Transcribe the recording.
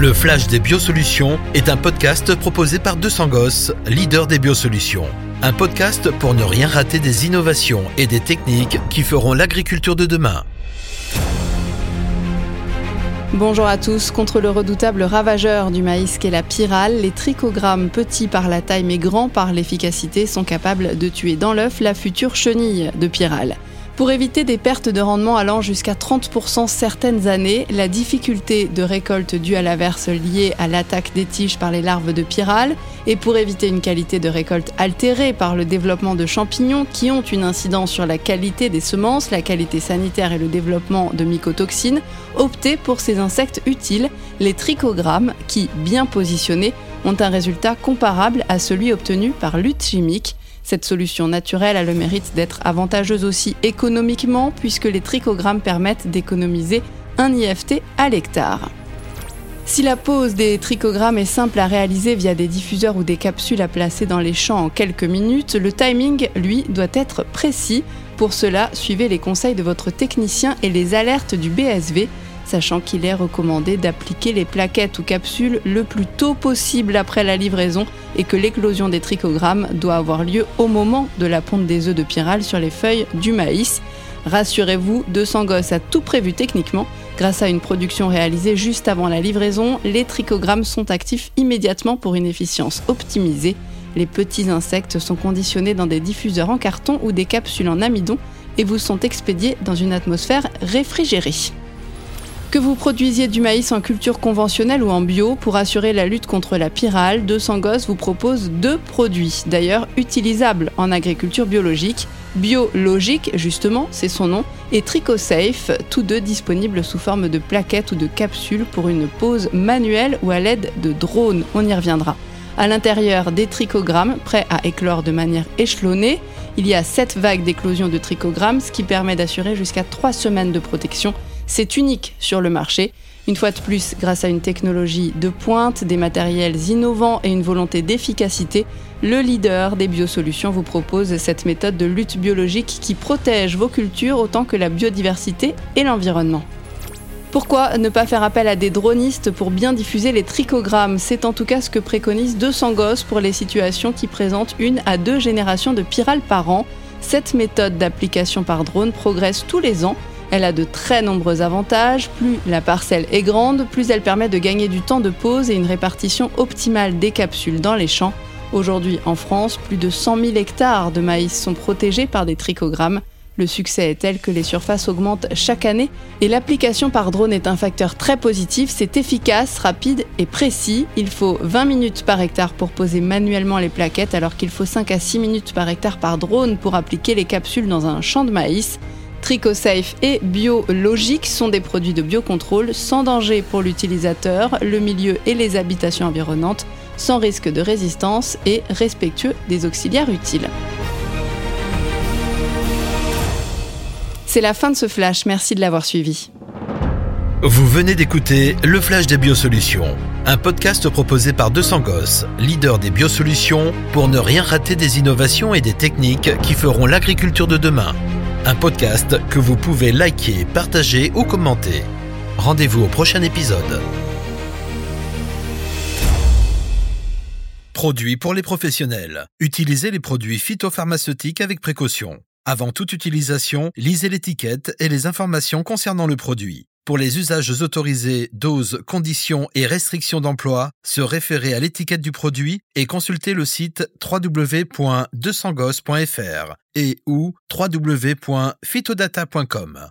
Le Flash des Biosolutions est un podcast proposé par 200 Gosses, leader des biosolutions. Un podcast pour ne rien rater des innovations et des techniques qui feront l'agriculture de demain. Bonjour à tous. Contre le redoutable ravageur du maïs qu'est la pyrale, les trichogrammes petits par la taille mais grands par l'efficacité sont capables de tuer dans l'œuf la future chenille de pyrale. Pour éviter des pertes de rendement allant jusqu'à 30% certaines années, la difficulté de récolte due à l'averse liée à l'attaque des tiges par les larves de pyrale, et pour éviter une qualité de récolte altérée par le développement de champignons qui ont une incidence sur la qualité des semences, la qualité sanitaire et le développement de mycotoxines, optez pour ces insectes utiles, les trichogrammes, qui, bien positionnés, ont un résultat comparable à celui obtenu par lutte chimique cette solution naturelle a le mérite d'être avantageuse aussi économiquement puisque les trichogrammes permettent d'économiser un IFT à l'hectare. Si la pose des trichogrammes est simple à réaliser via des diffuseurs ou des capsules à placer dans les champs en quelques minutes, le timing, lui, doit être précis. Pour cela, suivez les conseils de votre technicien et les alertes du BSV sachant qu'il est recommandé d'appliquer les plaquettes ou capsules le plus tôt possible après la livraison et que l'éclosion des trichogrammes doit avoir lieu au moment de la ponte des œufs de pyrale sur les feuilles du maïs. Rassurez-vous, 200 gosses a tout prévu techniquement. Grâce à une production réalisée juste avant la livraison, les trichogrammes sont actifs immédiatement pour une efficience optimisée. Les petits insectes sont conditionnés dans des diffuseurs en carton ou des capsules en amidon et vous sont expédiés dans une atmosphère réfrigérée. Que vous produisiez du maïs en culture conventionnelle ou en bio, pour assurer la lutte contre la pyrale, 200 Gosses vous propose deux produits, d'ailleurs utilisables en agriculture biologique. Biologique, justement, c'est son nom, et TricoSafe, tous deux disponibles sous forme de plaquettes ou de capsules pour une pose manuelle ou à l'aide de drones. On y reviendra. À l'intérieur, des trichogrammes prêts à éclore de manière échelonnée. Il y a 7 vagues d'éclosion de trichogrammes, ce qui permet d'assurer jusqu'à 3 semaines de protection c'est unique sur le marché. Une fois de plus, grâce à une technologie de pointe, des matériels innovants et une volonté d'efficacité, le leader des biosolutions vous propose cette méthode de lutte biologique qui protège vos cultures autant que la biodiversité et l'environnement. Pourquoi ne pas faire appel à des dronistes pour bien diffuser les trichogrammes C'est en tout cas ce que préconise 200 gosses pour les situations qui présentent une à deux générations de pyrales par an. Cette méthode d'application par drone progresse tous les ans elle a de très nombreux avantages. Plus la parcelle est grande, plus elle permet de gagner du temps de pause et une répartition optimale des capsules dans les champs. Aujourd'hui, en France, plus de 100 000 hectares de maïs sont protégés par des trichogrammes. Le succès est tel que les surfaces augmentent chaque année et l'application par drone est un facteur très positif. C'est efficace, rapide et précis. Il faut 20 minutes par hectare pour poser manuellement les plaquettes alors qu'il faut 5 à 6 minutes par hectare par drone pour appliquer les capsules dans un champ de maïs. TricoSafe et Biologique sont des produits de biocontrôle sans danger pour l'utilisateur, le milieu et les habitations environnantes, sans risque de résistance et respectueux des auxiliaires utiles. C'est la fin de ce flash, merci de l'avoir suivi. Vous venez d'écouter Le Flash des Biosolutions, un podcast proposé par 200 Gosses, leader des biosolutions, pour ne rien rater des innovations et des techniques qui feront l'agriculture de demain. Un podcast que vous pouvez liker, partager ou commenter. Rendez-vous au prochain épisode. Produits pour les professionnels. Utilisez les produits phytopharmaceutiques avec précaution. Avant toute utilisation, lisez l'étiquette et les informations concernant le produit. Pour les usages autorisés, doses, conditions et restrictions d'emploi, se référer à l'étiquette du produit et consulter le site www.200gos.fr et ou www.phytodata.com.